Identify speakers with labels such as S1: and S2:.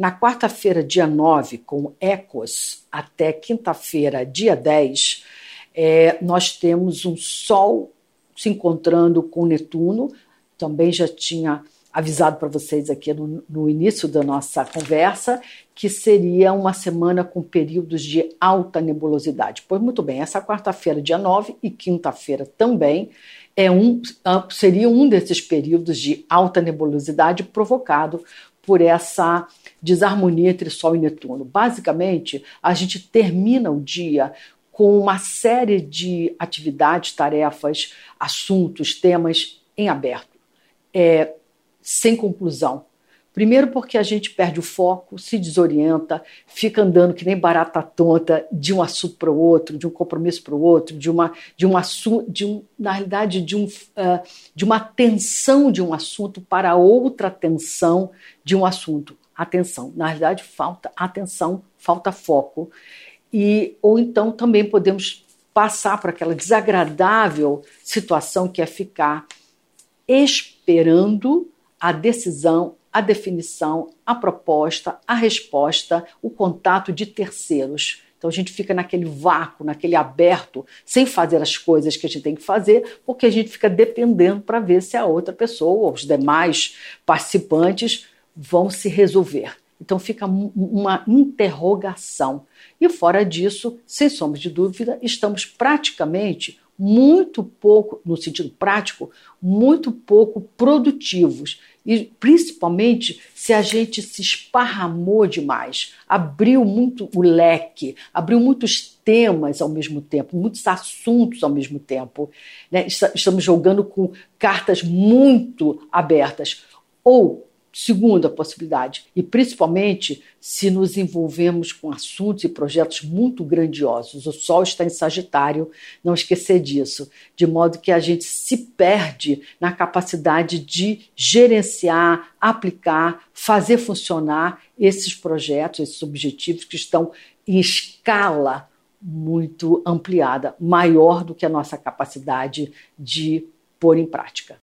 S1: Na quarta-feira, dia 9, com Ecos, até quinta-feira, dia 10, é, nós temos um Sol se encontrando com Netuno. Também já tinha avisado para vocês aqui no, no, início da nossa conversa que seria uma semana com períodos de alta nebulosidade. Pois muito bem, essa quarta-feira, dia 9 e quinta-feira também é um, ah, seria um desses períodos de alta nebulosidade provocado por essa desarmonia entre Sol e Netuno. Basicamente, a gente termina o dia com uma série de atividades, tarefas, assuntos, temas em aberto. É, sem conclusão. Primeiro, porque a gente perde o foco, se desorienta, fica andando que nem barata tonta de um assunto para o outro, de um compromisso para o outro, de uma, de um assunto, de um, na realidade, de, um, uh, de uma atenção de um assunto para outra atenção de um assunto. Atenção, na realidade, falta atenção, falta foco. E, ou então também podemos passar por aquela desagradável situação que é ficar esperando a decisão, a definição, a proposta, a resposta, o contato de terceiros. Então a gente fica naquele vácuo, naquele aberto, sem fazer as coisas que a gente tem que fazer, porque a gente fica dependendo para ver se a outra pessoa ou os demais participantes vão se resolver. Então fica uma interrogação. E fora disso, sem sombra de dúvida, estamos praticamente muito pouco, no sentido prático, muito pouco produtivos. E principalmente se a gente se esparramou demais, abriu muito o leque, abriu muitos temas ao mesmo tempo, muitos assuntos ao mesmo tempo. Né? Estamos jogando com cartas muito abertas. Ou Segunda possibilidade, e principalmente se nos envolvemos com assuntos e projetos muito grandiosos. O Sol está em Sagitário, não esquecer disso, de modo que a gente se perde na capacidade de gerenciar, aplicar, fazer funcionar esses projetos, esses objetivos que estão em escala muito ampliada, maior do que a nossa capacidade de pôr em prática.